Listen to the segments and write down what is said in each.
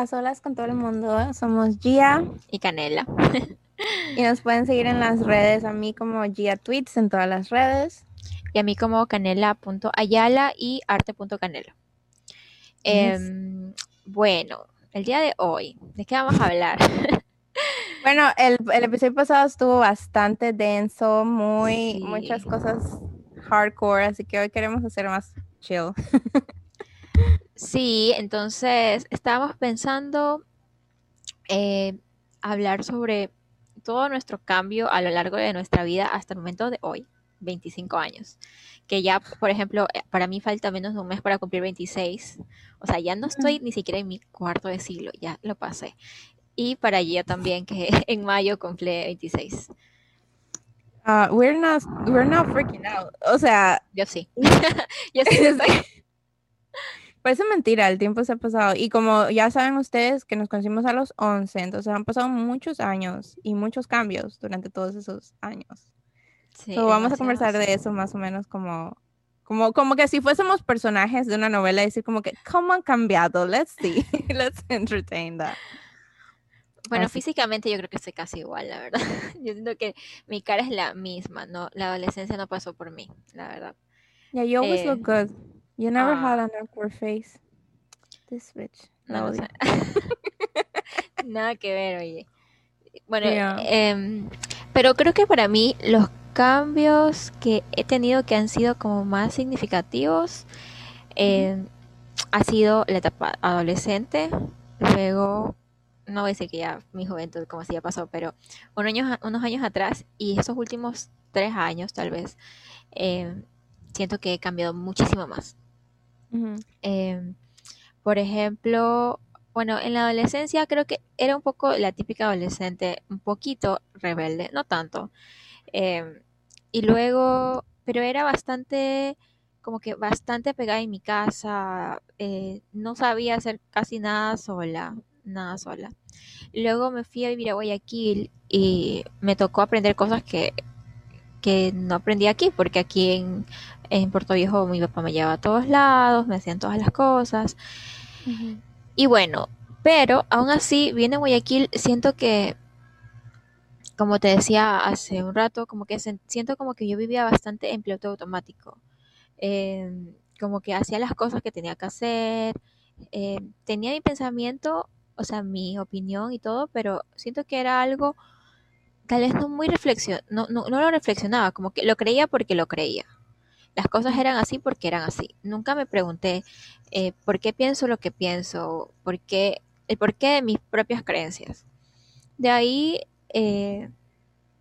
a Solas con todo el mundo. Somos Gia y Canela. y nos pueden seguir en las redes, a mí como Gia Tweets en todas las redes. Y a mí como canela.ayala y arte.canela. Em, bueno, el día de hoy, ¿de qué vamos a hablar? bueno, el, episodio pasado estuvo bastante denso, muy, muchas cosas hardcore, así que hoy queremos hacer más chill. Sí, entonces estábamos pensando eh, hablar sobre todo nuestro cambio a lo largo de nuestra vida hasta el momento de hoy, 25 años. Que ya, por ejemplo, eh, para mí falta menos de un mes para cumplir 26. O sea, ya no estoy ni siquiera en mi cuarto de siglo, ya lo pasé. Y para ella también, que en mayo cumple 26. Uh, we're not, we're not freaking out. O sea, yo sí. yo sí estoy. Parece mentira, el tiempo se ha pasado. Y como ya saben ustedes que nos conocimos a los 11, entonces han pasado muchos años y muchos cambios durante todos esos años. Sí, vamos a conversar de eso más o menos como, como, como que si fuésemos personajes de una novela, decir como que, ¿cómo han cambiado? Let's see, let's entertain that. Bueno, físicamente yo creo que estoy casi igual, la verdad. Yo siento que mi cara es la misma, no, la adolescencia no pasó por mí, la verdad. Yeah, you always look eh, good. You never had an awkward face. This bitch. No, Nada que ver, oye. Bueno, em, pero creo que para mí los cambios que he tenido que han sido como más significativos em, ha sido la etapa adolescente, luego no voy a decir que ya mi juventud como si ya pasó, pero unos años, unos años atrás y esos últimos tres años tal vez, em, siento que he cambiado muchísimo más. Em, por ejemplo, bueno, en la adolescencia creo que era un poco la típica adolescente, un poquito rebelde, no tanto. Em, y luego, pero era bastante, como que bastante pegada en mi casa, eh, no sabía hacer casi nada sola, nada sola. Luego me fui a vivir a Guayaquil y me tocó aprender cosas que, que no aprendí aquí, porque aquí en, en Puerto Viejo mi papá me llevaba a todos lados, me hacían todas las cosas. Y bueno, pero aún así, viene Guayaquil, siento que, como te decía hace un rato, como que siento como que yo vivía bastante en piloto automático. Em, como que hacía las cosas que tenía que hacer. Em, tenía mi pensamiento, o sea, mi opinión y todo, pero siento que era algo tal vez no muy reflexión, no, no, no lo reflexionaba, como que lo creía porque lo creía. Las cosas eran así porque eran así. Nunca me pregunté eh, por qué pienso lo que pienso, por qué, el porqué de mis propias creencias. De ahí eh,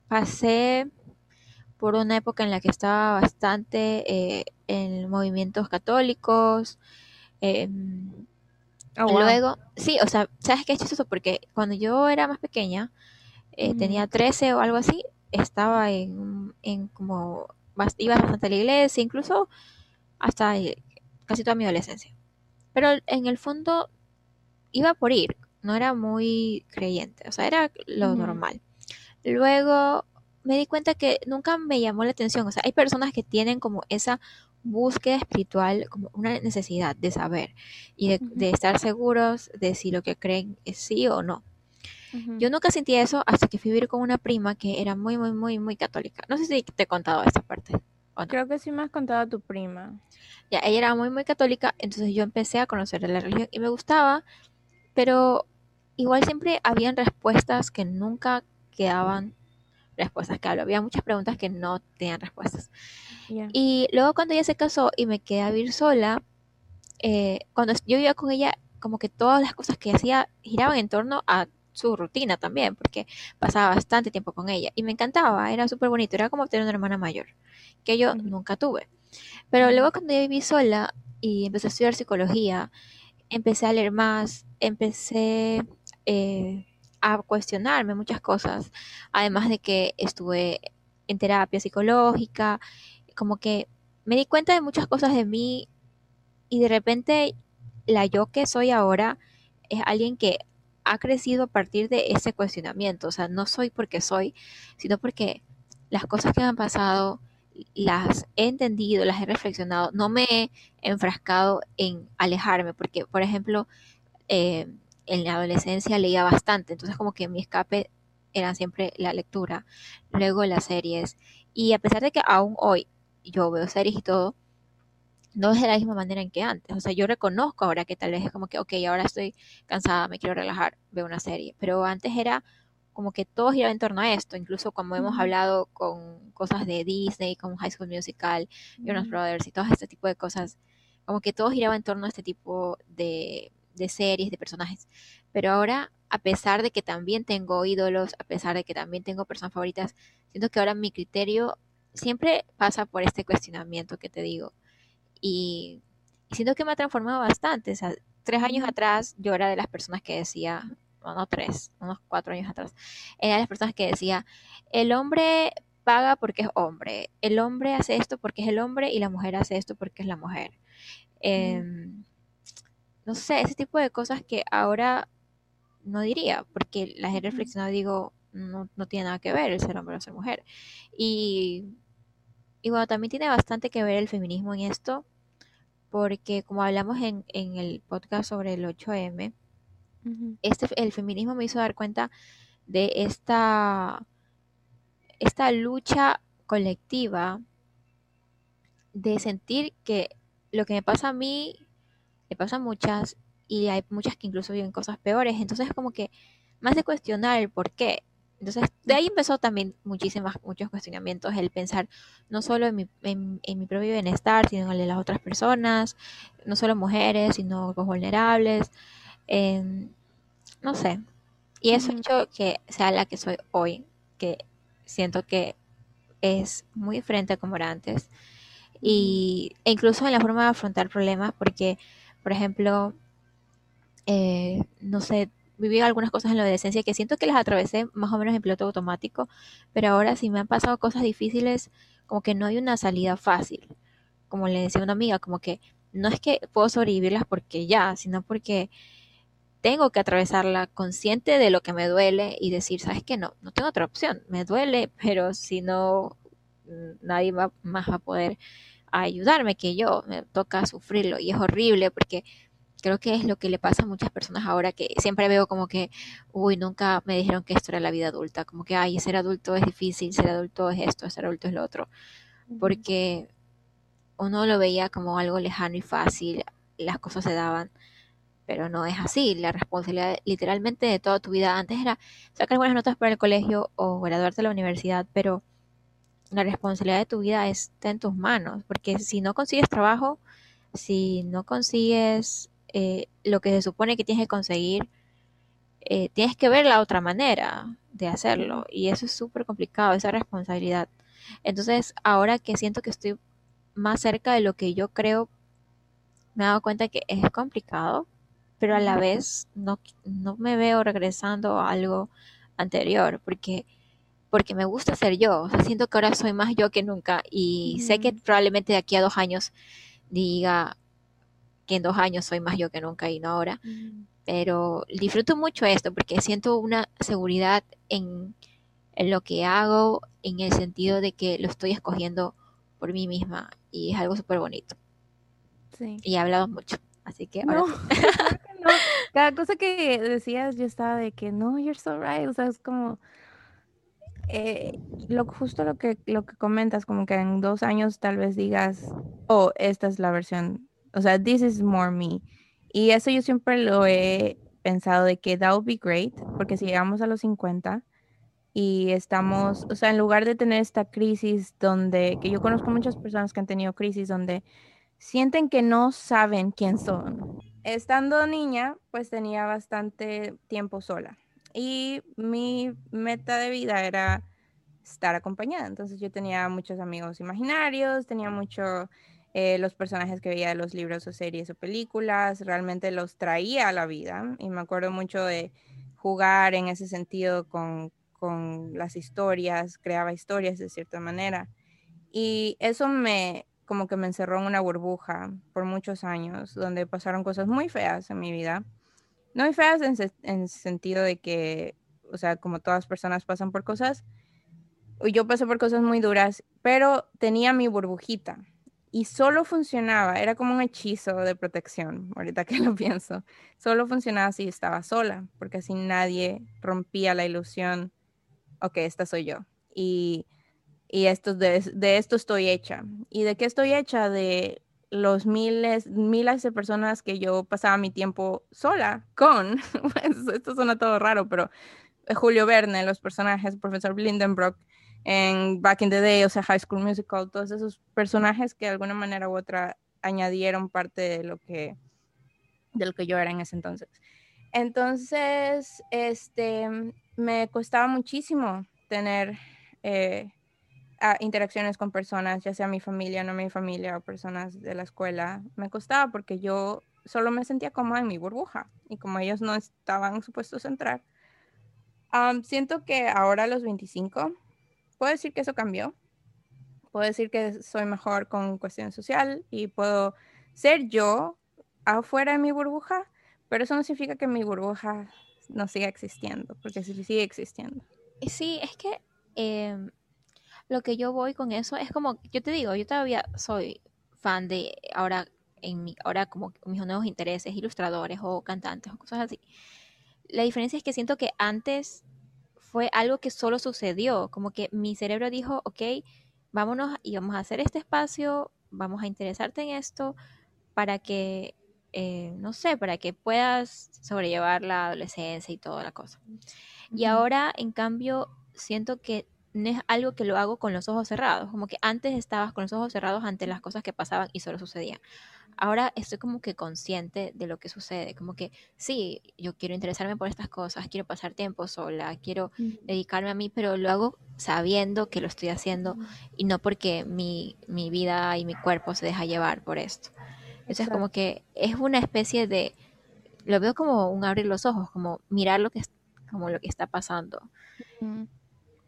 pasé por una época en la que estaba bastante eh, en movimientos católicos. Oh, luego, sí, o sea, ¿sabes qué es chistoso? Porque cuando yo era más pequeña, tenía 13 o algo así, estaba en, en como iba bastante a la iglesia, incluso hasta eh, casi toda mi adolescencia. Pero en el fondo iba por ir, no era muy creyente, o sea, era lo normal. Luego me di cuenta que nunca me llamó la atención, o sea, hay personas que tienen como esa búsqueda espiritual como una necesidad de saber y de, de estar seguros de si lo que creen es sí o no. Yo nunca sentí eso hasta que fui a vivir con una prima que era muy, muy, muy, muy católica. No sé si te he contado esta parte. Creo que sí me has contado a tu prima. Ya, ella era muy, muy católica, entonces yo empecé a conocer la religión y me gustaba, pero igual siempre habían respuestas que nunca quedaban respuestas, claro, había muchas preguntas que no tenían respuestas. Y luego cuando ella se casó y me quedé a vivir sola, eh, cuando yo vivía con ella, como que todas las cosas que hacía giraban en torno a su rutina también, porque pasaba bastante tiempo con ella. Y me encantaba, era súper bonito, era como tener una hermana mayor, que yo nunca tuve. Pero luego cuando yo viví sola y empecé a estudiar psicología, empecé a leer más, empecé eh, a cuestionarme muchas cosas, además de que estuve en terapia psicológica, como que me di cuenta de muchas cosas de mí y de repente la yo que soy ahora es alguien que ha crecido a partir de ese cuestionamiento. O sea, no soy porque soy, sino porque las cosas que me han pasado, las he entendido, las he reflexionado, no me he enfrascado en alejarme, porque, por ejemplo, eh, en la adolescencia leía bastante, entonces como que mi escape era siempre la lectura, luego las series, y a pesar de que aún hoy yo veo series y todo, no es de la misma manera en que antes. O sea, yo reconozco ahora que tal vez es como que, ok, ahora estoy cansada, me quiero relajar, veo una serie. Pero antes era como que todo giraba en torno a esto. Incluso como hemos hablado con cosas de Disney, como High School Musical, Jonas Brothers y todo este tipo de cosas, como que todo giraba en torno a este tipo de, de series, de personajes. Pero ahora, a pesar de que también tengo ídolos, a pesar de que también tengo personas favoritas, siento que ahora mi criterio siempre pasa por este cuestionamiento que te digo y, siento que me ha transformado bastante. O sea, tres años atrás yo era de las personas que decía, no, tres, unos cuatro años atrás, era de las personas que decía, el hombre paga porque es hombre, el hombre hace esto porque es el hombre y la mujer hace esto porque es la mujer. Em, no sé, ese tipo de cosas que ahora no diría, porque las he reflexionado y digo, no, no tiene nada que ver el ser hombre o ser mujer. Y y bueno, también tiene bastante que ver el feminismo en esto, porque como hablamos en, el podcast sobre el 8M, este, el feminismo me hizo dar cuenta de esta, esta lucha colectiva de sentir que lo que me pasa a mí le pasa a muchas y hay muchas que incluso viven cosas peores. Entonces, como que más de cuestionar el por qué. Entonces, de ahí empezó también muchísimas, muchos cuestionamientos, el pensar no solo en mi, en, mi propio bienestar, sino en el de las otras personas, no solo mujeres, sino los vulnerables, no sé. Y eso ha hecho que sea la que soy hoy, que siento que es muy diferente a como era antes. Y, e incluso en la forma de afrontar problemas, porque, por ejemplo, eh, no sé, viví algunas cosas en la adolescencia que siento que las atravesé más o menos en piloto automático, pero ahora si me han pasado cosas difíciles, como que no hay una salida fácil. Como le decía una amiga, como que no es que puedo sobrevivirlas porque ya, sino porque tengo que atravesarla consciente de lo que me duele y decir, ¿sabes qué? No, no tengo otra opción. Me duele, pero si no, nadie más va a poder ayudarme que yo. Me toca sufrirlo y es horrible porque creo que es lo que le pasa a muchas personas ahora que siempre veo como que, uy, nunca me dijeron que esto era la vida adulta, como que, ay, ser adulto es difícil, ser adulto es esto, ser adulto es lo otro, porque uno lo veía como algo lejano y fácil, las cosas se daban, pero no es así, la responsabilidad literalmente de toda tu vida antes era sacar buenas notas para el colegio o graduarte de la universidad, pero la responsabilidad de tu vida está en tus manos, porque si no consigues trabajo, si no consigues eh, lo que se supone que tienes que conseguir, eh, tienes que ver la otra manera de hacerlo. Y eso es súper complicado, esa responsabilidad. Entonces, ahora que siento que estoy más cerca de lo que yo creo, me he dado cuenta que es complicado, pero a la vez no, no me veo regresando a algo anterior, porque porque me gusta ser yo, o sea, siento que ahora soy más yo que nunca y sé que probablemente de aquí a dos años diga, que en dos años soy más yo que nunca y no ahora. Pero disfruto mucho esto porque siento una seguridad en, lo que hago, en el sentido de que lo estoy escogiendo por mí misma y es algo súper bonito. Sí. Y he hablado mucho, así que ahora... No, Cada cosa que decías yo estaba de que no, you're so right, o sea, es como... Eh, lo justo lo que lo que comentas como que en dos años tal vez digas oh esta es la versión o sea, this is more me. Y eso yo siempre lo he pensado de que that would be great, porque si llegamos a los 50 y estamos, o sea, en lugar de tener esta crisis donde, que yo conozco muchas personas que han tenido crisis donde sienten que no saben quién son. Estando niña, pues tenía bastante tiempo sola y mi meta de vida era estar acompañada. Entonces yo tenía muchos amigos imaginarios, tenía mucho eh, los personajes que veía de los libros o series o películas, realmente los traía a la vida. Y me acuerdo mucho de jugar en ese sentido con, con las historias, creaba historias de cierta manera. Y eso me, como que me encerró en una burbuja por muchos años, donde pasaron cosas muy feas en mi vida. No muy feas en, en sentido de que, o sea, como todas personas pasan por cosas, yo pasé por cosas muy duras, pero tenía mi burbujita y solo funcionaba, era como un hechizo de protección, ahorita que lo pienso, solo funcionaba si estaba sola, porque así nadie rompía la ilusión, ok, esta soy yo. Y, y esto, de, de esto estoy hecha. ¿Y de qué estoy hecha? De los miles, miles de personas que yo pasaba mi tiempo sola con. Esto suena todo raro, pero Julio Verne, los personajes, profesor Blindenbrock, en Back in the Day, o sea, High School Musical, todos esos personajes que de alguna manera u otra añadieron parte de lo que, de lo que yo era en ese entonces. Entonces, este, me costaba muchísimo tener eh, interacciones con personas, ya sea mi familia, no mi familia o personas de la escuela, me costaba porque yo solo me sentía cómoda en mi burbuja y como ellos no estaban supuestos a entrar. siento que ahora a los 25, puedo decir que eso cambió. Puedo decir que soy mejor con cuestión social y puedo ser yo afuera de mi burbuja, pero eso no significa que mi burbuja no siga existiendo, porque sigue existiendo. Sí, es que em, lo que yo voy con eso es como, yo te digo, yo todavía soy fan de ahora, en mi, ahora como mis nuevos intereses, ilustradores o cantantes o cosas así. La diferencia es que siento que antes fue algo que solo sucedió, como que mi cerebro dijo, ok, vámonos y vamos a hacer este espacio, vamos a interesarte en esto para que, eh, no sé, para que puedas sobrellevar la adolescencia y toda la cosa. Y ahora, en cambio, siento que no es algo que lo hago con los ojos cerrados, como que antes estabas con los ojos cerrados ante las cosas que pasaban y solo sucedían. Ahora estoy como que consciente de lo que sucede, como que sí, yo quiero interesarme por estas cosas, quiero pasar tiempo sola, quiero dedicarme a mí, pero lo hago sabiendo que lo estoy haciendo y no porque mi, mi vida y mi cuerpo se deja llevar por esto. Entonces como que es una especie de, lo veo como un abrir los ojos, como mirar lo que, como lo que está pasando.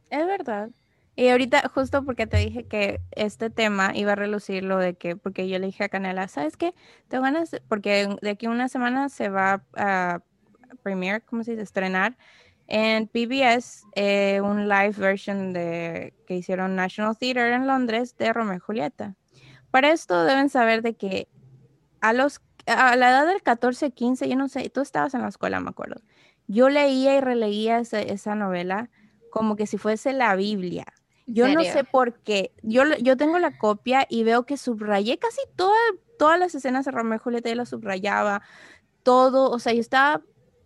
Es verdad. Y ahorita, justo porque te dije que este tema iba a relucir lo de que, porque yo le dije a Canela, ¿sabes qué? Te van a, porque de aquí a una semana se va a premiere, ¿cómo se dice? Estrenar en PBS eh, un live version de que hicieron National Theatre en Londres de Romeo y Julieta. Para esto deben saber de que a los a la edad del 14, 15, yo no sé, tú estabas en la escuela, me acuerdo. Yo leía y releía esa novela como que si fuese la Biblia. Yo no sé por qué. Yo, yo tengo la copia y veo que subrayé casi todas las escenas de Romeo y Julieta, y lo subrayaba, todo, o sea, yo estaba,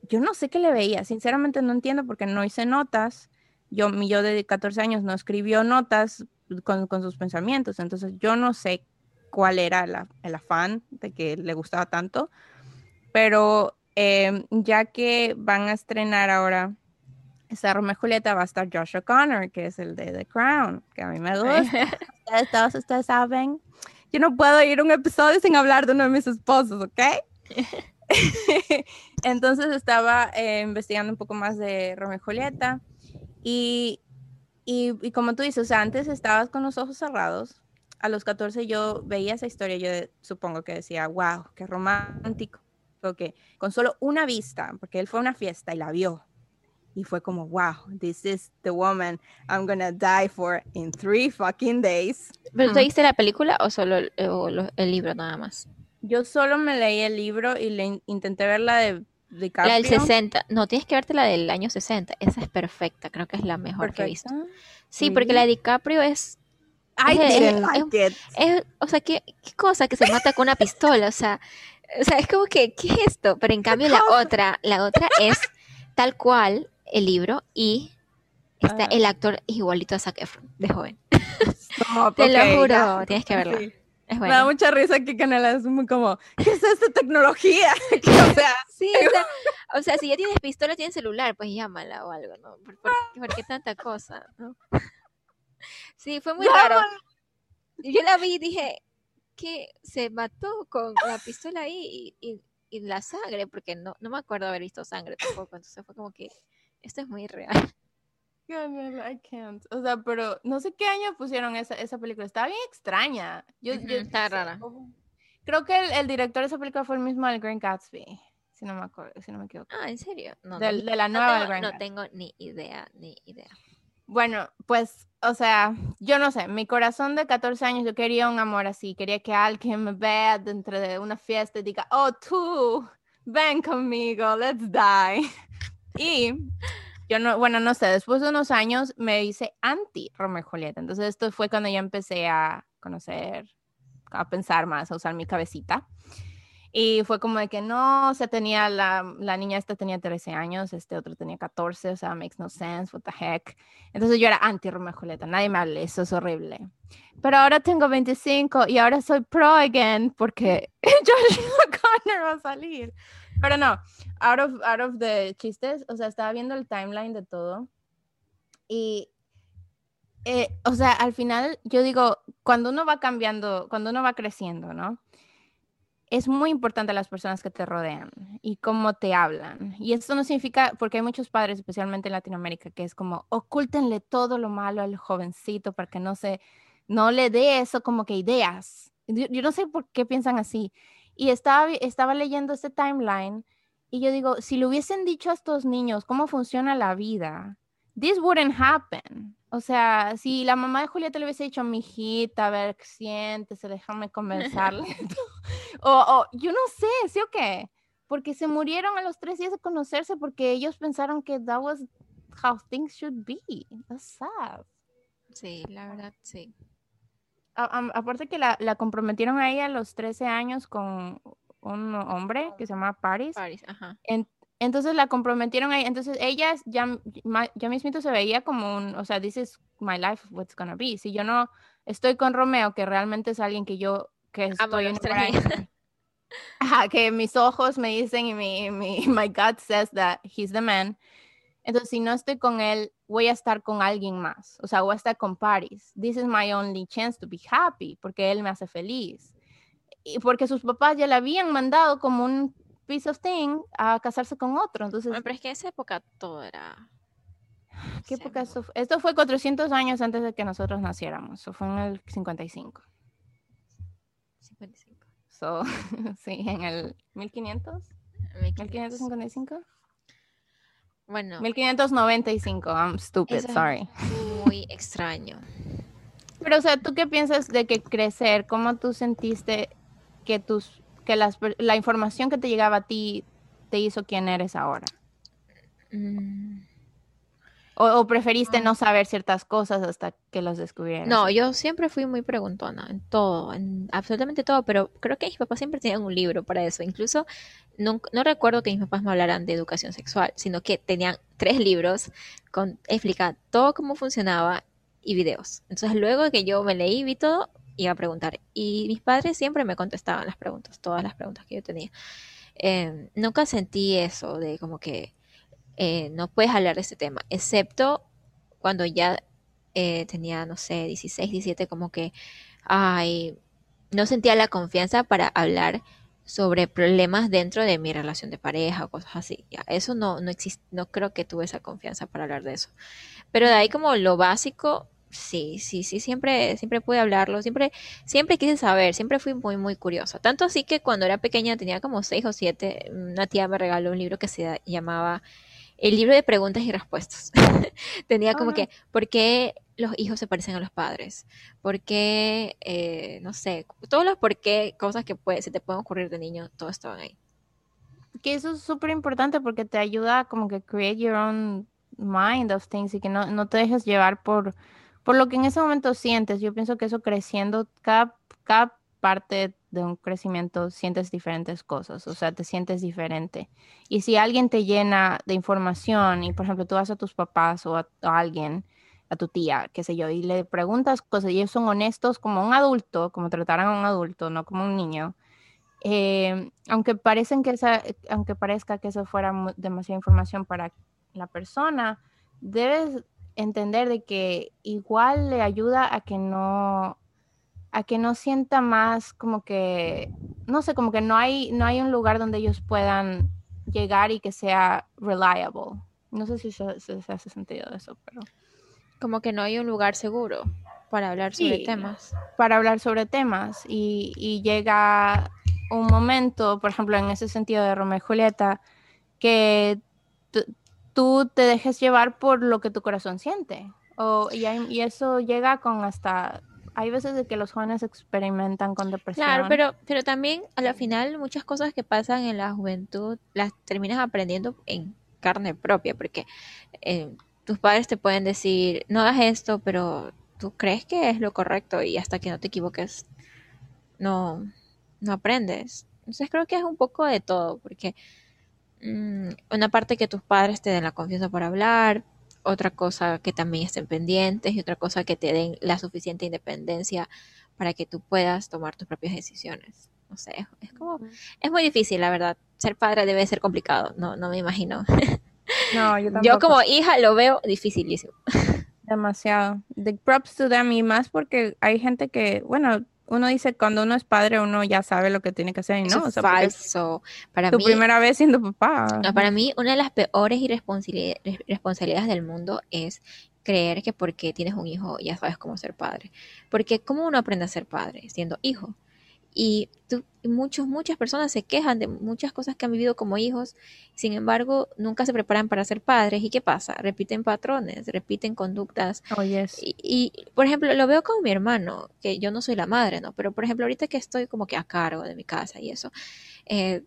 yo no sé qué le veía, sinceramente no entiendo porque no hice notas. Yo, mi yo de 14 años no escribió notas con, sus pensamientos, entonces yo no sé cuál era el afán de que le gustaba tanto, pero em, ya que van a estrenar ahora esa Romeo Julieta va a estar Josh O'Connor, que es el de The Crown, que a mí me gusta. ustedes, todos ustedes saben. Yo no puedo ir un episodio sin hablar de uno de mis esposos, ¿ok? Entonces estaba eh, investigando un poco más de Romeo y Julieta y, y, y, como tú dices, o sea, antes estabas con los ojos cerrados. A los 14 yo veía esa historia, yo supongo que decía, wow, qué romántico. Porque con solo una vista, porque él fue a una fiesta y la vio, y fue como, wow, this is the woman I'm gonna die for in three fucking days. ¿Pero tú viste la película o solo el libro nada más? Yo solo me leí el libro y le intenté ver la de DiCaprio. La del 60. No, tienes que verte la del año 60. Esa es perfecta. Creo que es la mejor que he visto. Sí, porque la de DiCaprio es. I didn't like it. o sea, ¿qué, ¿qué, cosa que se mata con una pistola. O sea, o sea, es como que, ¿qué es esto? Pero en cambio, la otra, la otra es tal cual el libro y está el actor igualito a Zac Efron, de joven. Te lo juro, tienes que verlo. Me da mucha risa que Canela es muy como, ¿qué es esta tecnología? o sea, sí, o sea, si ya tienes pistola, tienes celular, pues llámala o algo, ¿no? ¿Por, qué tanta cosa? ¿no? Sí, fue muy raro. Yo la vi y dije, que se mató con la pistola ahí y, y, la sangre, porque no, no me acuerdo haber visto sangre tampoco, entonces fue como que esto es muy real. I can't. O sea, pero no sé qué año pusieron esa, esa película. Estaba bien extraña. Yo, está rara. Creo que el, el, director de esa película fue el mismo del Green Gatsby. Si no me acuerdo, si no me equivoco. Ah, ¿en serio? No, de, la nueva no, no tengo ni idea, ni idea. Bueno, pues, o sea, yo no sé, mi corazón de 14 años, yo quería un amor así, quería que alguien me vea dentro de una fiesta y diga, oh, tú, ven conmigo, let's die. Y yo no, bueno, no sé, después de unos años me hice anti Romeo y Julieta. Entonces esto fue cuando yo empecé a conocer, a pensar más, a usar mi cabecita. Y fue como de que no, o tenía la, la niña esta tenía 13 años, este otro tenía 14, o sea, makes no sense, what the heck. Entonces yo era anti Romeo Julieta, nadie me hable, eso es horrible. Pero ahora tengo 25 y ahora soy pro again porque Joshua Connor va a salir. Pero no, out of, out of the chistes, o sea, estaba viendo el timeline de todo y, eh, o sea, al final yo digo, cuando uno va cambiando, cuando uno va creciendo, ¿no? Es muy importante las personas que te rodean y cómo te hablan. Y esto no significa, porque hay muchos padres, especialmente en Latinoamérica, que es como, ocúltenle todo lo malo al jovencito para que no se, no le dé eso como que ideas. Yo, yo no sé por qué piensan así. Y estaba, estaba leyendo este timeline y yo digo, si le hubiesen dicho a estos niños cómo funciona la vida, this wouldn't happen. O sea, si la mamá de Julieta le hubiese dicho, mijita, a ver, siéntese, déjame conversarle. o, o, yo no sé, ¿sí o qué? Porque se murieron a los tres días de conocerse porque ellos pensaron que that was how things should be. That's sad. Sí, la verdad, sí aparte que la, la, comprometieron a ella a los 13 años con un hombre que se llama Paris. Paris, ajá. entonces la comprometieron ahí. Entonces ella ya, ya mismito se veía como un, o sea, this is my life, what's gonna be. Si yo no estoy con Romeo, que realmente es alguien que yo, que estoy en Ajá, que mis ojos me dicen y mi, mi, my gut says that he's the man. Entonces, si no estoy con él, voy a estar con alguien más. O sea, voy a estar con Paris. This is my only chance to be happy, porque él me hace feliz. Y porque sus papás ya le habían mandado como un piece of thing a casarse con otro. Entonces, pero es que esa época todo era... ¿Qué época esto fue? Esto fue 400 años antes de que nosotros naciéramos. Eso fue en el 55. 55. So, sí, en el 1500. 1555. Bueno. 1595, I'm stupid, sorry. Muy extraño. Pero, o sea, ¿tú qué piensas de que crecer? ¿Cómo tú sentiste que tus que las, la información que te llegaba a ti te hizo quien eres ahora? Mm. O, preferiste no saber ciertas cosas hasta que los descubrieras? No, yo siempre fui muy preguntona en todo, en absolutamente todo, pero creo que mis papás siempre tenían un libro para eso. Incluso no, no recuerdo que mis papás me hablaran de educación sexual, sino que tenían tres libros con explica todo cómo funcionaba y videos. Entonces luego que yo me leí y vi todo, iba a preguntar. Y mis padres siempre me contestaban las preguntas, todas las preguntas que yo tenía. Em, nunca sentí eso de como que eh, no puedes hablar de este tema, excepto cuando ya eh, tenía, no sé, 16, 17, como que, ay, no sentía la confianza para hablar sobre problemas dentro de mi relación de pareja o cosas así. Ya, eso no, no existe, no creo que tuve esa confianza para hablar de eso. Pero de ahí como lo básico, sí, sí, sí, siempre, siempre pude hablarlo, siempre, siempre quise saber, siempre fui muy, muy curiosa. Tanto así que cuando era pequeña, tenía como seis o siete, una tía me regaló un libro que se llamaba el libro de preguntas y respuestas. Tenía como que, ¿por qué los hijos se parecen a los padres? ¿Por qué, eh, no sé, todos los por qué, cosas que puede, se te pueden ocurrir de niño, todo estaban ahí. Que eso es súper importante porque te ayuda como que create your own mind of things y que no, no te dejes llevar por, por lo que en ese momento sientes. Yo pienso que eso creciendo, cada, cada parte de un crecimiento sientes diferentes cosas, o sea, te sientes diferente. Y si alguien te llena de información y, por ejemplo, tú vas a tus papás o a, alguien, a tu tía, qué sé yo, y le preguntas cosas y ellos son honestos como un adulto, como trataran a un adulto, no como un niño, eh, aunque, parecen que esa, aunque parezca que eso fuera demasiada información para la persona, debes entender de que igual le ayuda a que no a que no sienta más como que, no sé, como que no hay, no hay un lugar donde ellos puedan llegar y que sea reliable. No sé si se, hace sentido eso, pero... Como que no hay un lugar seguro para hablar sobre temas. Para hablar sobre temas. Y, y llega un momento, por ejemplo, en ese sentido de Romeo y Julieta, que tú te dejes llevar por lo que tu corazón siente. Y, y eso llega con hasta hay veces de que los jóvenes experimentan con depresión. Claro, pero, pero también a la final muchas cosas que pasan en la juventud las terminas aprendiendo en carne propia, porque eh, tus padres te pueden decir, no hagas esto, pero tú crees que es lo correcto y hasta que no te equivoques, no, no aprendes. Entonces creo que es un poco de todo, porque mm, una parte que tus padres te den la confianza para hablar, otra cosa que también estén pendientes y otra cosa que te den la suficiente independencia para que tú puedas tomar tus propias decisiones. No sé, es como, es muy difícil, la verdad. Ser padre debe ser complicado, no, no me imagino. No, yo tampoco. Yo como hija lo veo dificilísimo. Demasiado. The props to them y más porque hay gente que, bueno, uno dice cuando uno es padre uno ya sabe lo que tiene que hacer y no. es falso. Para tu primera vez siendo papá. para mí una de las peores irresponsabilidades del mundo es creer que porque tienes un hijo ya sabes cómo ser padre. Porque ¿cómo uno aprende a ser padre? Siendo hijo. Y muchos, muchas personas se quejan de muchas cosas que han vivido como hijos, sin embargo, nunca se preparan para ser padres. ¿Y qué pasa? Repiten patrones, repiten conductas. Oh, y, por ejemplo, lo veo con mi hermano, que yo no soy la madre, ¿no? Pero, por ejemplo, ahorita que estoy como que a cargo de mi casa y eso, eh,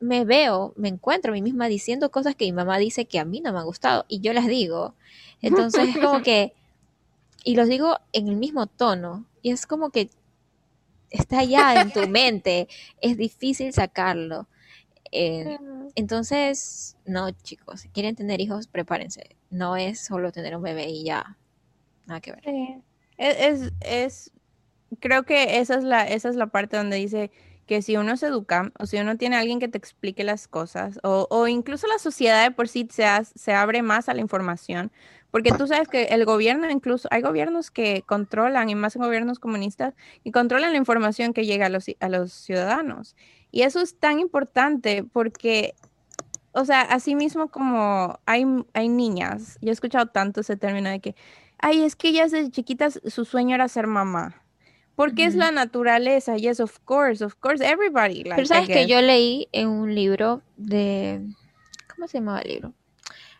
me veo, me encuentro a mí misma diciendo cosas que mi mamá dice que a mí no me han gustado y yo las digo. Entonces, es como que, y los digo en el mismo tono. Y es como que está ya en tu mente, es difícil sacarlo. Eh, entonces, no, chicos, si quieren tener hijos, prepárense. No es solo tener un bebé y ya. Nada que ver. Es, es, creo que esa es la, esa es la parte donde dice que si uno se educa o si uno tiene alguien que te explique las cosas o, o incluso la sociedad de por sí se, se abre más a la información, porque tú sabes que el gobierno, incluso hay gobiernos que controlan, y más en gobiernos comunistas, y controlan la información que llega a los, a los ciudadanos. Y eso es tan importante porque, o sea, así mismo como hay, hay niñas, yo he escuchado tanto ese término de que, ay, es que ellas desde chiquitas su sueño era ser mamá. Porque es la naturaleza, yes, of course, of course, everybody. Pero sabes que yo leí en un libro de, ¿cómo se llamaba el libro?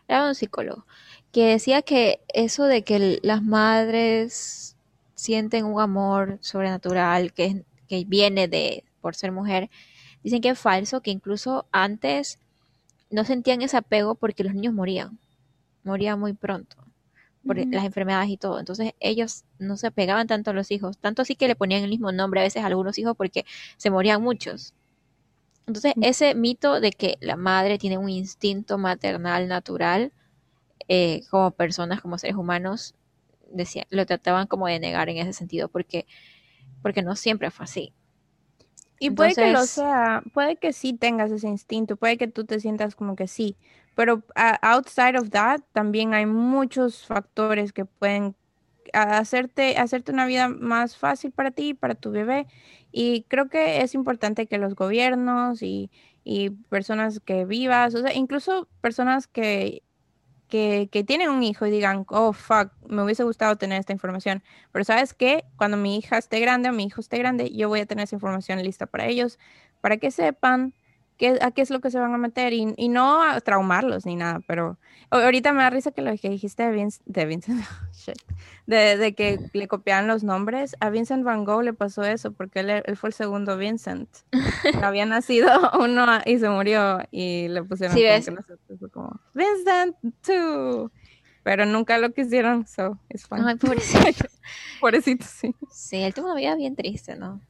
Era un psicólogo que decía que eso de que las madres sienten un amor sobrenatural que, que viene de por ser mujer, dicen que es falso, que incluso antes no sentían ese apego porque los niños morían, morían muy pronto por las enfermedades y todo. Entonces ellos no se apegaban tanto a los hijos, tanto así que le ponían el mismo nombre a veces a algunos hijos porque se morían muchos. Entonces ese mito de que la madre tiene un instinto maternal natural eh, como personas, como seres humanos, decía, lo trataban como de negar en ese sentido, porque, porque no siempre fue así. Y puede que lo sea, puede que sí tengas ese instinto, puede que tú te sientas como que sí, pero outside of that también hay muchos factores que pueden hacerte, hacerte una vida más fácil para ti y para tu bebé. Y creo que es importante que los gobiernos y, y personas que vivas, o sea, incluso personas que que, tienen un hijo y digan, oh, fuck, me hubiese gustado tener esta información. Pero sabes qué, cuando mi hija esté grande o mi hijo esté grande, yo voy a tener esa información lista para ellos, para que sepan qué, a qué es lo que se van a meter y, y no a traumarlos ni nada, pero ahorita me da risa que lo que dijiste de, Vincent, de, Vincent, de, que le copiaban los nombres. A Vincent Van Gogh le pasó eso porque él, él fue el segundo Vincent. Había nacido uno y se murió y le pusieron como, Vincent 2. Pero nunca lo quisieron, so it's fun. Ay, pobrecito. pobrecito, sí. Sí, él tuvo una vida bien triste, ¿no?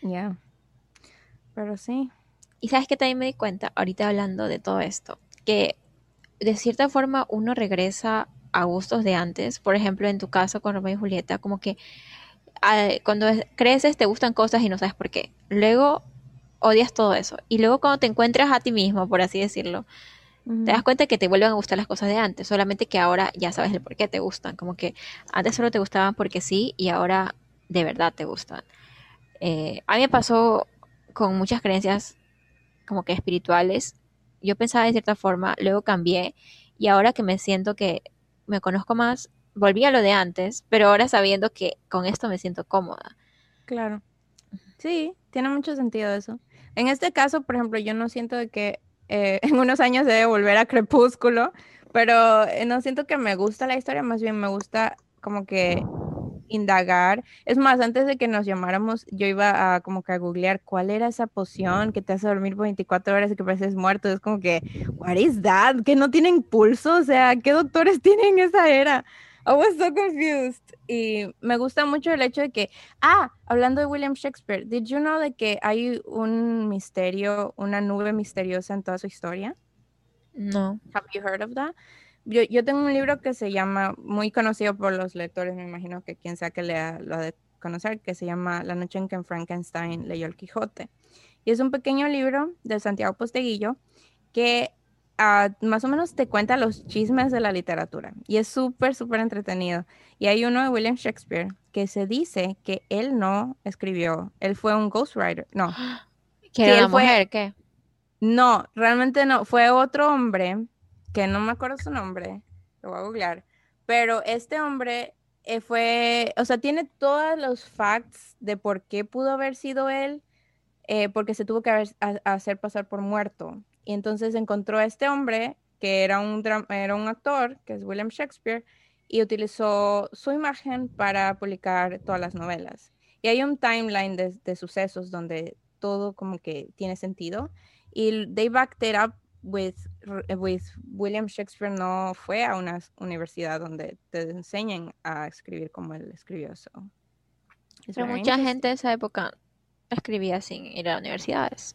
Ya. Pero sí. Y sabes que también me di cuenta, ahorita hablando de todo esto, que de cierta forma uno regresa a gustos de antes. Por ejemplo, en tu caso con Romeo y Julieta, como que ah, cuando creces te gustan cosas y no sabes por qué. Luego odias todo eso. Y luego cuando te encuentras a ti mismo, por así decirlo, te das cuenta que te vuelven a gustar las cosas de antes. Solamente que ahora ya sabes el por qué te gustan. Como que antes solo te gustaban porque sí y ahora de verdad te gustan. Eh, a mí me pasó con muchas creencias como que espirituales. Yo pensaba de cierta forma, luego cambié y ahora que me siento que me conozco más, volví a lo de antes, pero ahora sabiendo que con esto me siento cómoda. Claro. Sí, tiene mucho sentido eso. En este caso, por ejemplo, yo no siento de que eh, en unos años debe volver a Crepúsculo, Pero eh, no siento que me gusta la historia, más bien me gusta como que indagar. Es más, antes de que nos llamáramos, yo iba a como que a googlear cuál era esa poción que te hace dormir por 24 horas y que pareces muerto. Es como que, what is that? Que no tienen pulso, o sea, ¿qué doctores tienen esa era? I was so confused. Y me gusta mucho el hecho de que, ah, hablando de William Shakespeare, did you know de que hay un misterio, una nube misteriosa en toda su historia? No. Have you heard of that? Yo, yo tengo un libro que se llama, muy conocido por los lectores, me imagino que quien sea que lea lo ha de conocer, que se llama La noche en que Frankenstein leyó el Quijote. Y es un pequeño libro de Santiago Posteguillo que uh, más o menos te cuenta los chismes de la literatura. Y es súper, súper entretenido. Y hay uno de William Shakespeare que se dice que él no escribió, él fue un ghostwriter. No. ¿Que era una mujer? ¿Qué? No, realmente no. Fue otro hombre que no me acuerdo su nombre, lo voy a googlear, pero este hombre eh, fue, o sea, tiene todos los facts de por qué pudo haber sido él, eh, porque se tuvo que hacer pasar por muerto. Y entonces encontró a este hombre, que era un, era un actor, que es William Shakespeare, y utilizó su imagen para publicar todas las novelas. Y hay un timeline de, de sucesos donde todo como que tiene sentido. Y they backed it up with, with William Shakespeare no fue a una universidad donde te enseñen a escribir como él escribió. eso. Pero mucha gente de esa época escribía sin ir a universidades.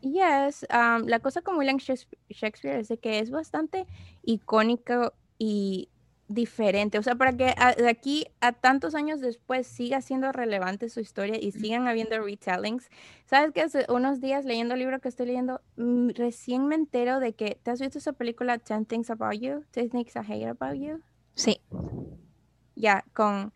Yes, um, la cosa con William Shakespeare es de que es bastante icónico y diferente. O sea, para que de aquí a tantos años después siga siendo relevante su historia y sigan habiendo retellings. ¿Sabes que hace unos días leyendo el libro que estoy leyendo, mm, recién me entero de que, ¿te has visto esa película Ten Things About You? Ten Things I Hate About You? Sí. Ya, con...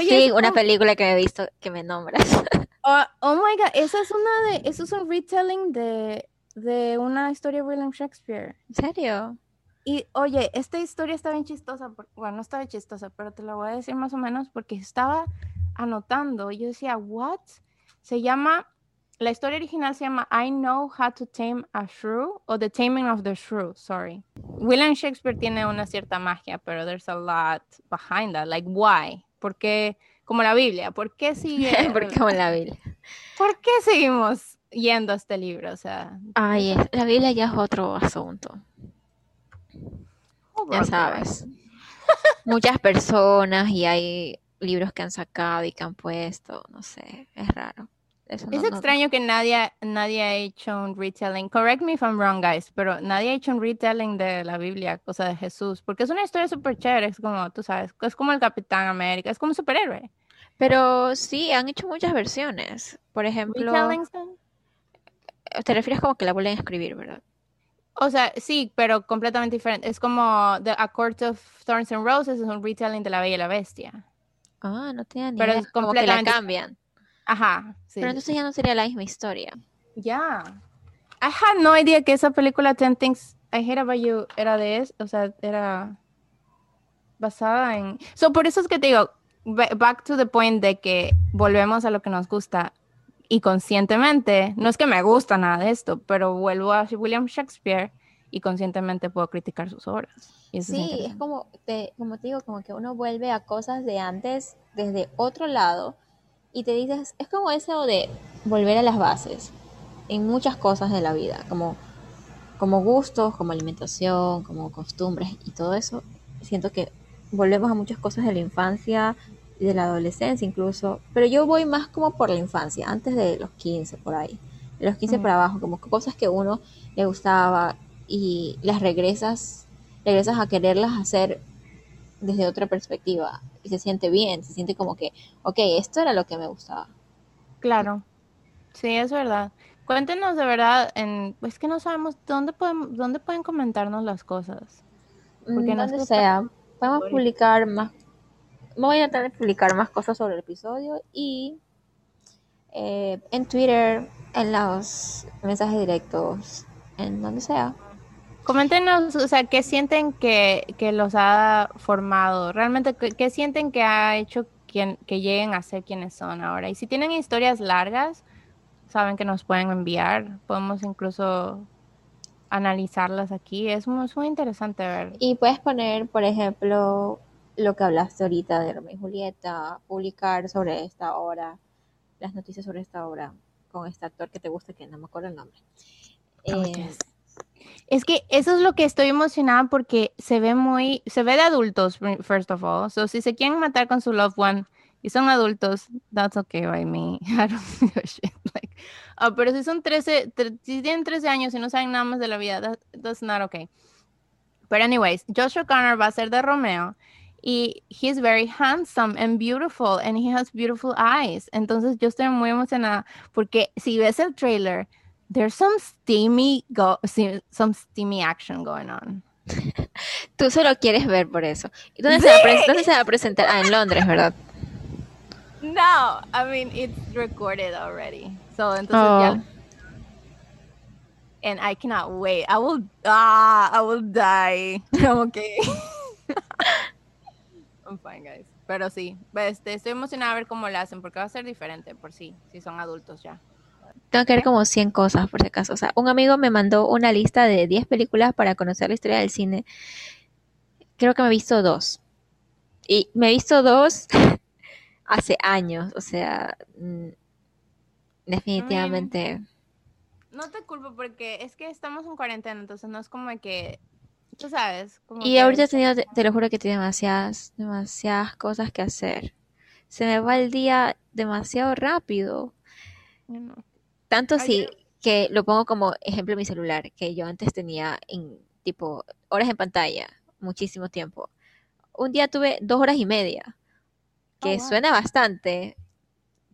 sí, una película que he visto que me nombras. Oh, oh, my God, esa es una de, eso es un retelling de, de una historia de William Shakespeare. ¿En serio? Y oye, esta historia está bien chistosa, bueno, no estaba chistosa, pero te la voy a decir más o menos porque estaba anotando yo decía, ¿what? Se llama, la historia original se llama I Know How to Tame a Shrew o The Taming of the Shrew, sorry. William Shakespeare tiene una cierta magia, pero there's a lot behind that, like why? ¿Por qué? Como la Biblia, ¿por qué sigue? Porque como la Biblia. ¿Por qué seguimos yendo a este libro? O sea, ay, la Biblia ya es otro asunto ya sabes. Muchas personas y hay libros que han sacado y que han puesto, no sé, es raro. Es extraño que nadie, nadie ha hecho un retelling. Correct me if I'm wrong, guys, pero nadie ha hecho un retelling de la Biblia, cosa de Jesús, porque es una historia súper chévere, es como, tú sabes, es como el Capitán América, es como un superhéroe. Pero sí, han hecho muchas versiones. Por ejemplo, te refieres como que la vuelven a escribir, ¿verdad? O sea, sí, pero completamente diferente. Es como The A Court of Thorns and Roses, es un retelling de La Bella y la Bestia. Ah, no tenía ni Pero es completamente... la cambian. Ajá, sí. Pero entonces ya no sería la misma historia. Ya. I had no idea que esa película Ten Things I Hate About You era de eso, o sea, era basada en... So, por eso es que te digo, back to the point de que volvemos a lo que nos gusta y conscientemente, no es que me gusta nada de esto, pero vuelvo a William Shakespeare y conscientemente puedo criticar sus obras. sí, es, como, te, como te digo, como que uno vuelve a cosas de antes desde otro lado y te dices, es como eso de volver a las bases en muchas cosas de la vida, como, como gustos, como alimentación, como costumbres y todo eso. Siento que volvemos a muchas cosas de la infancia, de la adolescencia incluso, pero yo voy más como por la infancia, antes de los 15 por ahí, de los 15 para abajo, como cosas que uno le gustaba y las regresas, regresas a quererlas hacer desde otra perspectiva y se siente bien, se siente como que, ok, esto era lo que me gustaba. Claro, sí, es verdad. Cuéntenos de verdad, en, es que no sabemos dónde pueden, dónde pueden comentarnos las cosas. Porque no sea, podemos publicar más voy a tratar de publicar más cosas sobre el episodio y eh, en Twitter, en los mensajes directos, en donde sea. Coméntenos, o sea, qué sienten que, los ha formado, realmente qué, sienten que ha hecho quien, que lleguen a ser quienes son ahora. Y si tienen historias largas, saben que nos pueden enviar, podemos incluso analizarlas aquí. Es muy, muy interesante ver. Y puedes poner, por ejemplo, lo que hablaste ahorita de Romeo y Julieta, publicar sobre esta obra, las noticias sobre esta obra con este actor que te gusta, que no me acuerdo el nombre. Oh, eh, es que eso es lo que estoy emocionada porque se ve muy, se ve de adultos, first of all. So, si se quieren matar con su loved one y son adultos, that's okay by me. I don't give shit. Like, oh, pero si son 13, si tienen 13 años y no saben nada más de la vida, that's not okay. But anyways, Joshua Connor va a ser de Romeo y he's very handsome and beautiful and he has beautiful eyes. Entonces yo estoy muy emocionada porque si ves el trailer, there's some steamy go some steamy action going on. Tú solo quieres ver por eso. ¿Y dónde, se, va a presentar? Ah, en Londres, ¿verdad? No, I mean it's recorded already. So entonces ya oh. and I cannot wait. I will ah, I will die. okay. I'm fine, guys. Pero sí, este, estoy emocionada a ver cómo lo hacen porque va a ser diferente por sí, si son adultos ya. Tengo que ver como 100 cosas por si acaso. O sea, un amigo me mandó una lista de 10 películas para conocer la historia del cine. Creo que me he visto dos. Y me he visto dos hace años. O sea, mm, definitivamente. No te culpo porque es que estamos en cuarentena, entonces no es como que Tú sabes. y ahorita he tenido, te, lo juro que tiene demasiadas, demasiadas cosas que hacer. Se me va el día demasiado rápido. Tanto sí que lo pongo como ejemplo en mi celular, que yo antes tenía en tipo horas en pantalla, muchísimo tiempo. Un día tuve dos horas y media, que oh, suena bastante,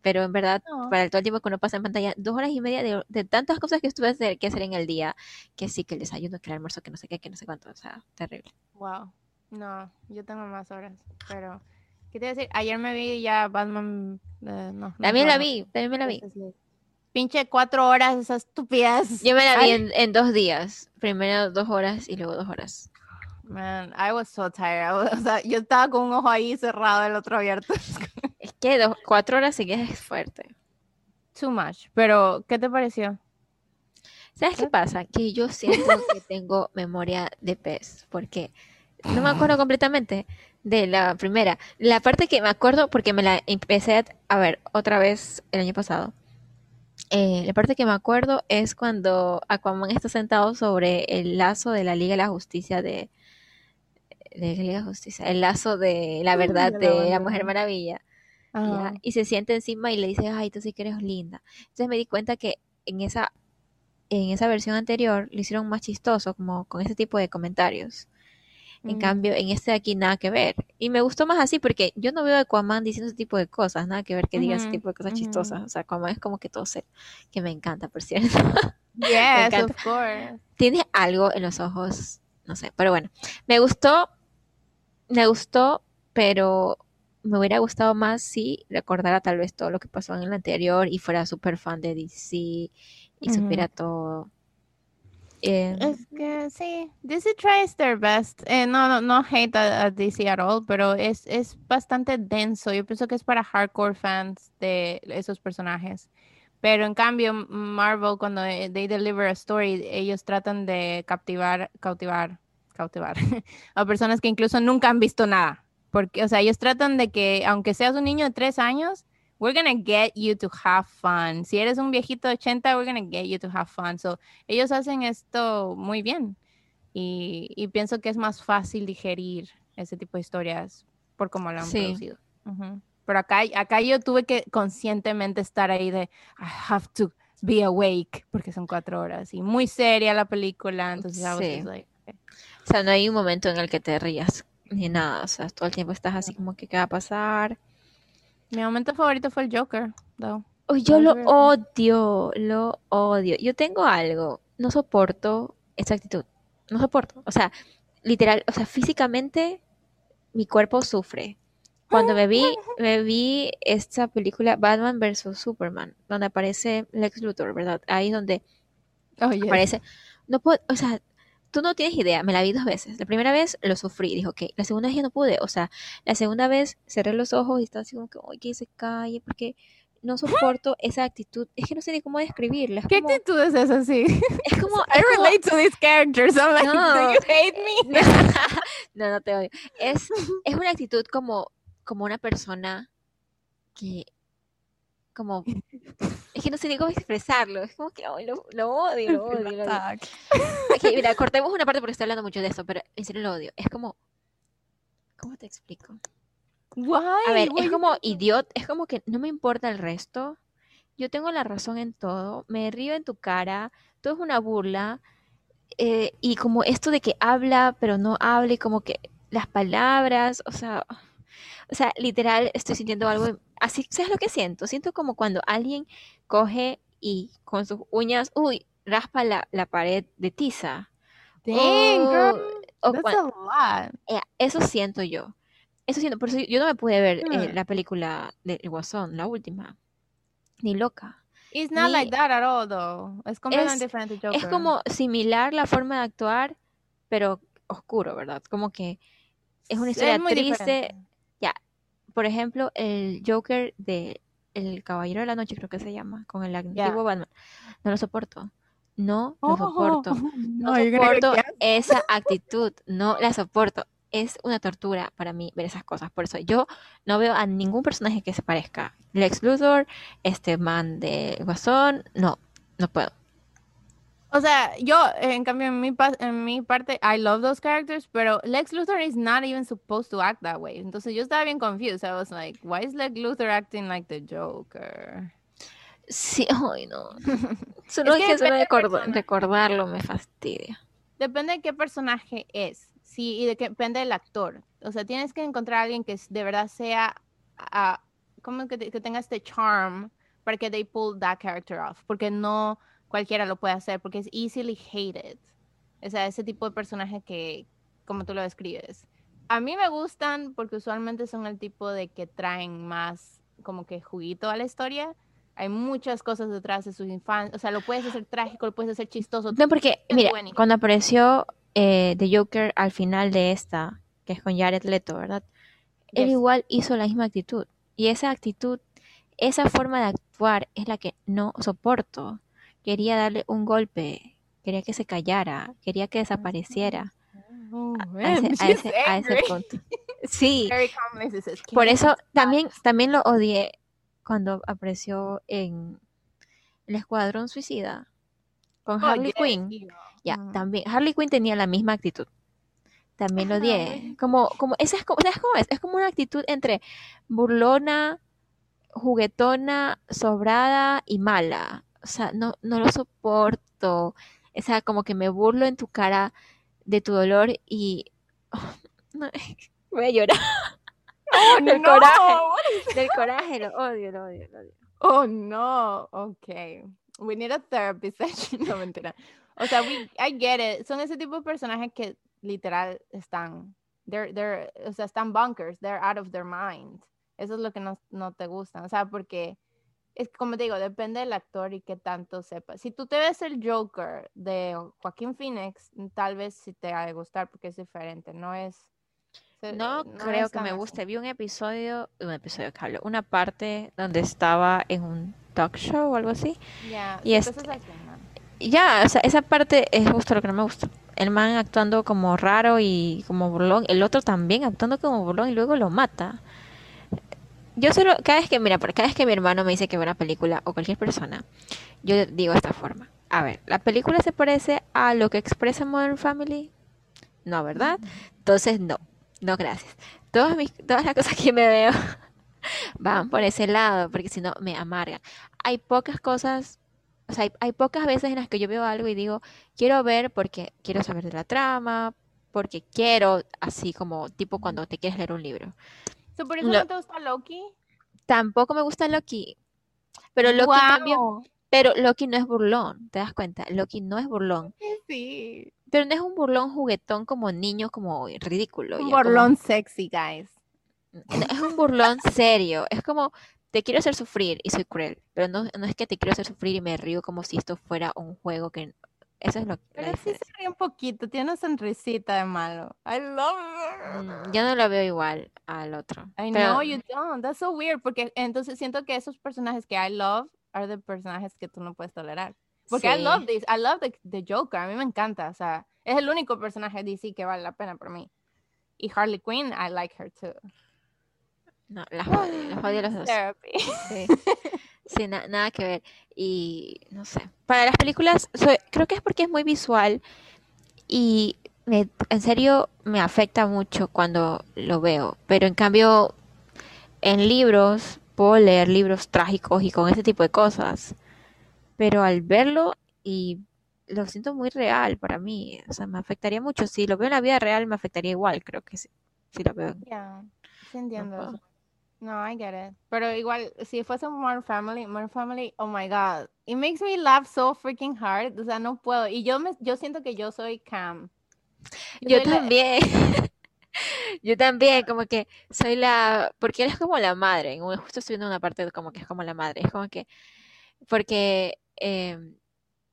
pero en verdad, para el todo el tiempo que uno pasa en pantalla, dos horas y media de, tantas cosas que estuve a hacer, que hacer en el día, que sí, que el desayuno, que el almuerzo, que no sé qué, que no sé cuánto, o sea, terrible. Wow, no, yo tengo más horas, pero, ¿qué te iba a decir? Ayer me vi ya Batman, eh, no, También la vi, también me la vi. Pinche cuatro horas, esas estúpidas. Yo me la vi en, en, dos días, primero dos horas y luego dos horas. Man, I was so tired. o sea, yo estaba con un ojo ahí cerrado, el otro abierto. Es que dos, cuatro horas sí que es fuerte. Too much. Pero, ¿qué te pareció? ¿Sabes qué pasa? Que yo siento que tengo memoria de pez, porque no me acuerdo completamente de la primera. La parte que me acuerdo, porque me la empecé a ver otra vez el año pasado. Eh, la parte que me acuerdo es cuando Aquaman está sentado sobre el lazo de la Liga de la Justicia de, de la Liga de Justicia, el lazo de la verdad de la Mujer Maravilla y se siente encima y le dice, ay, tú sí que eres linda. Entonces me di cuenta que en esa, en esa versión anterior lo hicieron más chistoso, como con ese tipo de comentarios. En mm. cambio, en este de aquí nada que ver. Y me gustó más así porque yo no veo a Aquaman diciendo ese tipo de cosas, nada que ver que diga ese tipo de cosas chistosas. O sea, Aquaman es como que todo ser, que me encanta, por cierto. Yes, of course. Tiene algo en los ojos, no sé, pero bueno, me gustó, me gustó, pero me hubiera gustado más si recordara tal vez todo lo que pasó en el anterior y fuera súper fan de DC y supiera todo. Eh, es que sí, DC tries their best. Eh, no, no, no hate a, DC at all, pero es, es bastante denso. Yo pienso que es para hardcore fans de esos personajes. Pero en cambio, Marvel, cuando eh, they deliver a story, ellos tratan de captivar, cautivar, cautivar a personas que incluso nunca han visto nada. Porque, o sea, ellos tratan de que, aunque seas un niño de tres años, we're gonna get you to have fun. Si eres un viejito de 80, we're gonna get you to have fun. So, ellos hacen esto muy bien. Y, pienso que es más fácil digerir ese tipo de historias por cómo lo han producido. Pero acá, acá yo tuve que conscientemente estar ahí de, I have to be awake, porque son cuatro horas. Y muy seria la película, entonces sí. O sea, no hay un momento en el que te rías ni nada. O sea, todo el tiempo estás así como que qué va a pasar. Mi momento favorito fue el Joker, though. Oh, yo lo odio, lo odio. Yo tengo algo, no soporto esa actitud. No soporto. O sea, literal, o sea, físicamente mi cuerpo sufre. Cuando me vi, me vi esta película Batman vs Superman, donde aparece Lex Luthor, ¿verdad? Ahí donde oh, aparece. No puedo, o sea, tú no tienes idea, me la vi dos veces. La primera vez lo sufrí, dijo, ok, la segunda vez ya no pude, o sea, la segunda vez cerré los ojos y estaba así como que, oye, que se calle, porque no soporto esa actitud. Es que no sé ni cómo describirla. ¿Qué actitud es esa, sí? Es como... I relate to these characters. I'm like, no. do you hate me? no, no te odio. Es, es una actitud como, como una persona que como es que no sé ni cómo expresarlo es como que lo, odio lo odio, lo odio. mira cortemos una parte porque estoy hablando mucho de eso pero en serio lo odio. Es como cómo te explico a ver es como idiota es como que no me importa el resto yo tengo la razón en todo me río en tu cara todo es una burla eh, y como esto de que habla pero no hable como que las palabras o sea o sea literal estoy sintiendo algo así, ¿sabes lo que siento? Siento como cuando alguien coge y con sus uñas, uy, raspa la, pared de tiza. Dang, eso siento yo. Eso siento, por eso yo no me pude ver eh, hmm. la película de El Guasón, la última. Ni loca. It's not like that at all, though. Es completamente diferente Joker. Es como similar la forma de actuar, pero oscuro, ¿verdad? Como que es una historia triste por ejemplo, el Joker de El Caballero de la Noche, creo que se llama, con el antiguo Batman, no lo soporto. No lo soporto. No, soporto esa actitud. No la soporto. Es una tortura para mí ver esas cosas. Por eso yo no veo a ningún personaje que se parezca. Lex Luthor, este man de Guasón, no, no puedo. O sea, yo, en cambio, en mi, en mi parte, I love those characters, pero Lex Luthor is not even supposed to act that way. Entonces yo estaba bien confused. I was like, why is Lex Luthor acting like the Joker? Sí, ay no. Solo es que, solo recordarlo me fastidia. Depende de qué personaje es. Sí, y de qué depende del actor. O sea, tienes que encontrar a alguien que de verdad sea, uh, como que, que tenga este charm para que they pull that character off. Porque no cualquiera lo puede hacer porque es easily hated. O sea, ese tipo de personaje que, como tú lo describes. A mí me gustan porque usualmente son el tipo de que traen más como que juguito a la historia. Hay muchas cosas detrás de sus infancias. O sea, lo puedes hacer trágico, lo puedes hacer chistoso. No, porque, mira, cuando apareció eh, The Joker al final de esta, que es con Jared Leto, ¿verdad? Él igual hizo la misma actitud. Y esa actitud, esa forma de actuar es la que no soporto quería darle un golpe, quería que se callara, quería que desapareciera. Oh, a, ese, punto. Sí. Por eso también, también lo odié cuando apareció en El Escuadrón Suicida con oh, Harley Quinn. Ya, también. Harley Quinn tenía la misma actitud. También lo odié. Como, como, esa es como, ¿sabes cómo es? Es como una actitud entre burlona, juguetona, sobrada y mala o sea, no, no lo soporto. O sea, como que me burlo en tu cara de tu dolor y voy a llorar. Oh, del coraje. Del coraje, lo odio, lo odio, lo odio. Oh no, okay. We need a therapy session. No mentira. O sea, we, I get it. Son ese tipo de personajes que literal están, they're, they're, o sea, están bunkers, they're out of their mind. Eso es lo que no, no te gusta. O sea, porque es como te digo, depende del actor y qué tanto sepa. Si tú te ves el Joker de Joaquín Phoenix, tal vez sí te va a gustar porque es diferente, no es... No, creo que me guste. Vi un episodio, un episodio, Carlos, una parte donde estaba en un talk show o algo así. y ya, o sea, esa parte es justo lo que no me gusta. El man actuando como raro y como burlón, el otro también actuando como burlón y luego lo mata yo solo, cada vez que, mira, cada vez que mi hermano me dice que ve una película o cualquier persona, yo digo de esta forma. A ver, ¿la película se parece a lo que expresa Modern Family? No, ¿verdad? Entonces, no. No, gracias. Todas, mis, todas las cosas que me veo van por ese lado, porque si no, me amargan. Hay pocas cosas, o sea, hay, hay pocas veces en las que yo veo algo y digo, quiero ver porque quiero saber de la trama, porque quiero, así como tipo cuando te quieres leer un libro. ¿Por eso no te gusta Loki? Tampoco me gusta Loki. Pero Loki wow. Pero Loki no es burlón, ¿te das cuenta? Loki no es burlón. Sí. Pero no es un burlón juguetón como niño, como ridículo. Un burlón sexy, guys. es un burlón serio. Es como, te quiero hacer sufrir y soy cruel. Pero no, no es que te quiero hacer sufrir y me río como si esto fuera un juego que Eso es lo que. Pero sí se ríe un poquito, tiene una sonrisita de malo. I love her. Mm, yo no lo veo igual al otro. I know you don't. That's so weird. Porque entonces siento que esos personajes que I love are the personajes que tú no puedes tolerar. Porque I love this. I love the, Joker. A mí me encanta. O sea, es el único personaje DC que vale la pena por mí. Y Harley Quinn, I like her too. No, las odio, los dos. Sí, sí nada que ver. Y no sé. Para las películas, creo que es porque es muy visual y en serio me afecta mucho cuando lo veo. Pero en cambio, en libros, puedo leer libros trágicos y con ese tipo de cosas. Pero al verlo y lo siento muy real para mí, o sea, me afectaría mucho. Si lo veo en la vida real, me afectaría igual, creo que sí, si lo veo. Ya, entiendo. No, I get it. Pero igual, si fuese Modern Family, Modern Family, oh my God, it makes me laugh so freaking hard. O sea, no puedo. Y yo me, yo siento que yo soy Cam. Yo, también. yo también, como que soy la, porque él es como la madre. Justo estoy viendo una parte como que es como la madre. Es como que, porque eh,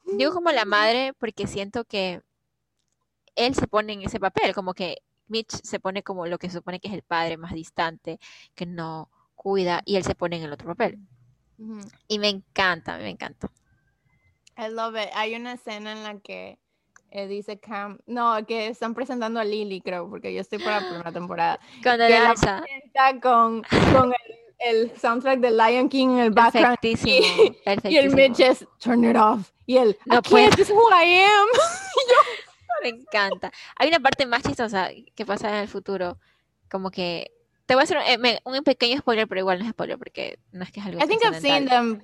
digo como la madre porque siento que él se pone en ese papel, como que Mitch se pone como lo que supone que es el padre más distante, que no cuida, y él se pone en el otro papel. Y me encanta, me encanta. I love it. Hay una escena en la que eh, dice Cam, no, que están presentando a Lily, creo, porque yo estoy por la primera temporada. Cuando la presenta con, con el, soundtrack de Lion King en el background. Perfectísimo, y, el Mitch es, turn it off. Y él, no puede. This is who I am. me encanta. Hay una parte más chistosa que pasa en el futuro, como que te voy a hacer un, eh, pequeño spoiler, pero igual no es spoiler porque no es que es algo. I think I've seen them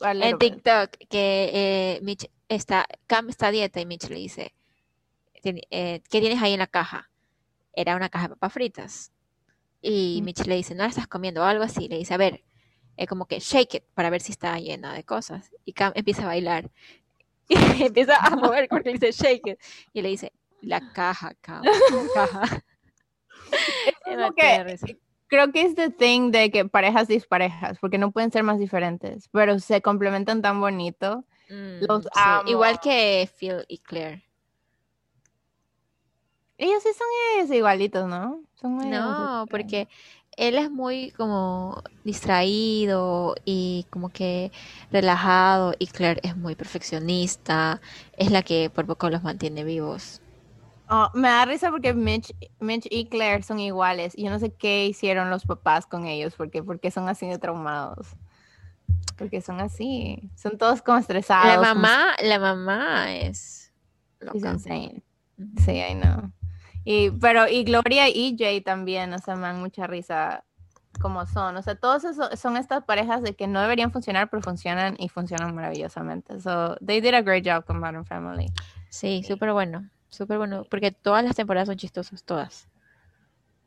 en TikTok que eh, Mitch está, Cam está a dieta y Mitch le dice, eh, ¿qué tienes ahí en la caja? Era una caja de papas fritas. Y mm. Mitch le dice, no la estás comiendo o algo así. Le dice, a ver, como que shake it para ver si está llena de cosas. Y Cam empieza a bailar. Y empieza a mover porque dice shake it. Y le dice, la caja, la caja. creo que es the thing de que parejas disparejas, porque no pueden ser más diferentes, pero se complementan tan bonito. Mm, Los Igual que Phil y Claire. Ellos sí son igualitos, ¿no? no, porque él es muy como distraído y como que relajado y Claire es muy perfeccionista, es la que por poco los mantiene vivos. Oh, me da risa porque Mitch, Mitch, y Claire son iguales y yo no sé qué hicieron los papás con ellos porque, porque son así de traumados. Porque son así, son todos como estresados. La mamá, la mamá es loca. Sí, I know. Y, pero, y Gloria y EJ también, o sea, me dan mucha risa como son. O sea, todos esos, son estas parejas de que no deberían funcionar, pero funcionan y funcionan maravillosamente. So, they did a great job con Modern Family. Sí, súper bueno, súper bueno, porque todas las temporadas son chistosas, todas.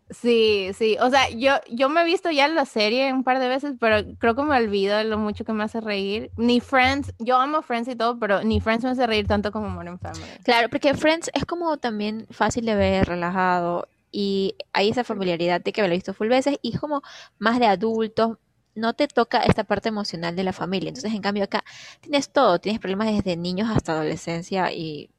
Sí, sí, o sea, yo, yo me he visto ya la serie un par de veces, pero creo que me olvido de lo mucho que me hace reír. Ni Friends, yo amo Friends y todo, pero ni Friends me hace reír tanto como Modern Family. Claro, porque Friends es como también fácil de ver, relajado, y hay esa familiaridad de que me lo he visto full veces, y es como más de adultos, no te toca esta parte emocional de la familia. Entonces, en cambio, acá tienes todo, tienes problemas desde niños hasta adolescencia y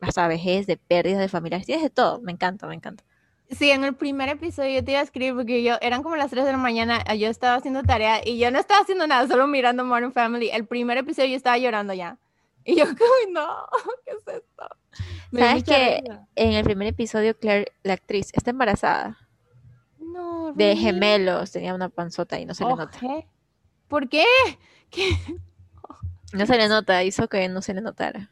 hasta vejez, de pérdidas de familiares, tienes de todo, me encanta, me encanta. Sí, en el primer episodio yo te iba a escribir porque yo, eran como las 3 de la mañana, yo estaba haciendo tarea y yo no estaba haciendo nada, solo mirando Modern Family. El primer episodio yo estaba llorando ya. Y yo como, no, ¿qué es esto? ¿Sabes que en el primer episodio Claire, la actriz, está embarazada? No, De gemelos, tenía una panzota y no se le nota. ¿Por qué? ¿Qué? No se le nota, hizo que no se le notara.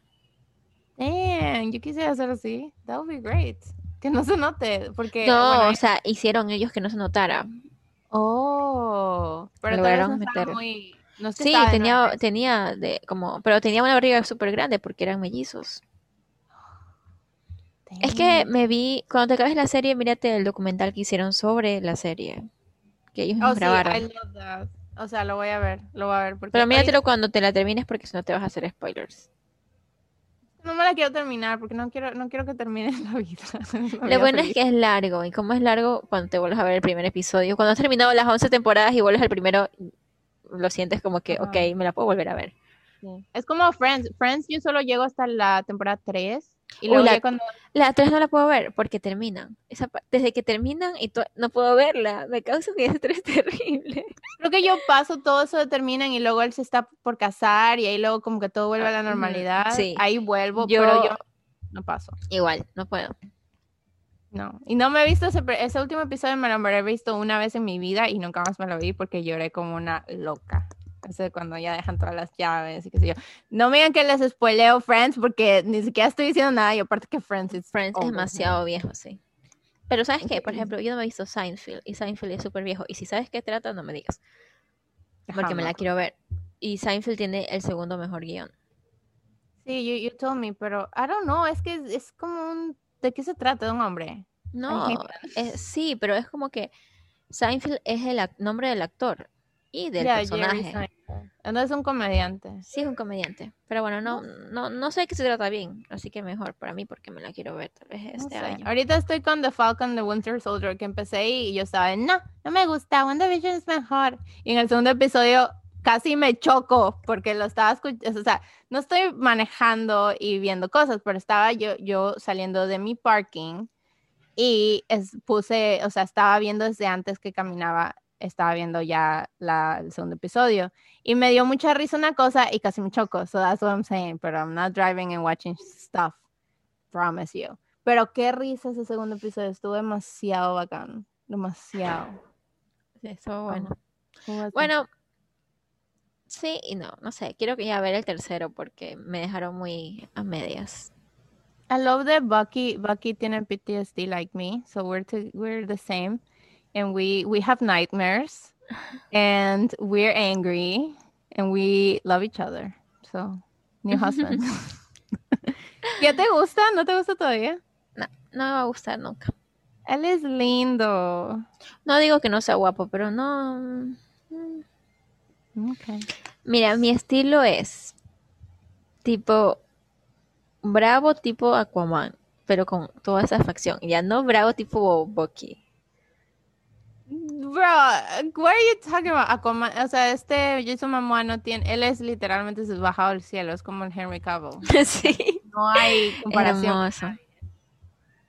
Damn, yo quisiera hacer así. That would be great. Que no se note, porque... No, o sea, hicieron ellos que no se notara. Oh, pero lograron meter. Muy, sí, tenía, tenía de, como, pero tenía una barriga súper grande porque eran mellizos. Es que me vi, cuando te acabes la serie, mírate el documental que hicieron sobre la serie. Que ellos oh, grabaron. O sea, lo voy a ver, lo voy a ver. Pero míratelo cuando te la termines porque si no te vas a hacer spoilers. No me la quiero terminar porque no quiero, no quiero que termine la vida. Lo bueno es que es largo. Y como es largo, cuando te vuelves a ver el primer episodio, cuando has terminado las 11 temporadas y vuelves al primero, lo sientes como que, ok, me la puedo volver a ver. Es como Friends. Friends yo solo llego hasta la temporada 3. Y luego la, cuando... la 3 no la puedo ver porque terminan. Esa, desde que terminan y no puedo verla. Me causa un estrés terrible. Creo que yo paso todo eso de terminan y luego él se está por casar y ahí luego como que todo vuelve a la ah, normalidad. Sí. Ahí vuelvo, pero yo no paso. Igual, no puedo. No, y no me he visto ese, ese último episodio, me lo he visto una vez en mi vida y nunca más me lo vi porque lloré como una loca. Cuando ya dejan todas las llaves y qué sé yo. No me digan que les spoileo Friends porque ni siquiera estoy diciendo nada y aparte que Friends es Friends es demasiado viejo, sí. Pero ¿sabes qué? Por ejemplo, yo no me he visto Seinfeld y Seinfeld es súper viejo y si sabes qué trata, no me digas. Porque me la quiero ver. Y Seinfeld tiene el segundo mejor guion. Sí, you, you told me, pero I don't know, es que es como un ¿De qué se trata de un hombre? No, sí, pero es como que Seinfeld es el nombre del actor y del personaje. No es un comediante. Sí, es un comediante. Pero bueno, no, no, no sé qué se trata bien, así que mejor para mí porque me la quiero ver tal vez este año. Ahorita estoy con The Falcon The Winter Soldier que empecé y yo estaba, no, no me gusta, WandaVision es mejor. Y en el segundo episodio casi me choco porque lo estaba escuchando, o sea, no estoy manejando y viendo cosas, pero estaba yo, yo saliendo de mi parking y puse, o sea, estaba viendo desde antes que caminaba, estaba viendo ya la, el segundo episodio y me dio mucha risa una cosa y casi me choco, so that's what I'm saying, but I'm not driving and watching stuff, promise you. Pero qué risa ese segundo episodio, estuvo demasiado bacán, demasiado. Eso, bueno. Bueno, Sí y no, no sé, quiero que ya ver el tercero porque me dejaron muy a medias. I love that Bucky Bucky tiene PTSD like me, so we're we're the same and we we have nightmares and we're angry and we love each other. So, new husband. ¿Ya te gusta? ¿No te gusta todavía? No, no me va a gustar nunca. Él es lindo. No digo que no sea guapo, pero no mm, Mira, mi estilo es tipo bravo tipo Aquaman, pero con toda esa facción. Ya no bravo tipo Bucky. Bro, what are you talking about? Aquaman, o sea, este Jason Momoa no tiene, él es literalmente bajado del cielo, es como el Henry Cavill. sí. No hay comparación.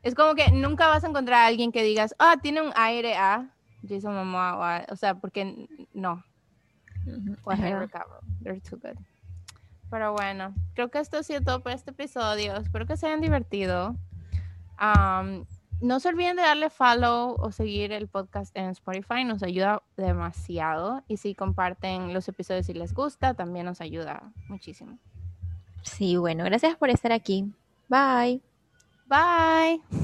Es como que nunca vas a encontrar a alguien que digas, ah, tiene un aire a Jason Momoa, o sea, porque no. They're too good. Pero bueno, creo que esto ha sido todo por este episodio. Espero que se hayan divertido. No se olviden de darle follow o seguir el podcast en Spotify, nos ayuda demasiado. Y si comparten los episodios si les gusta, también nos ayuda muchísimo. Sí, bueno, gracias por estar aquí. Bye. Bye.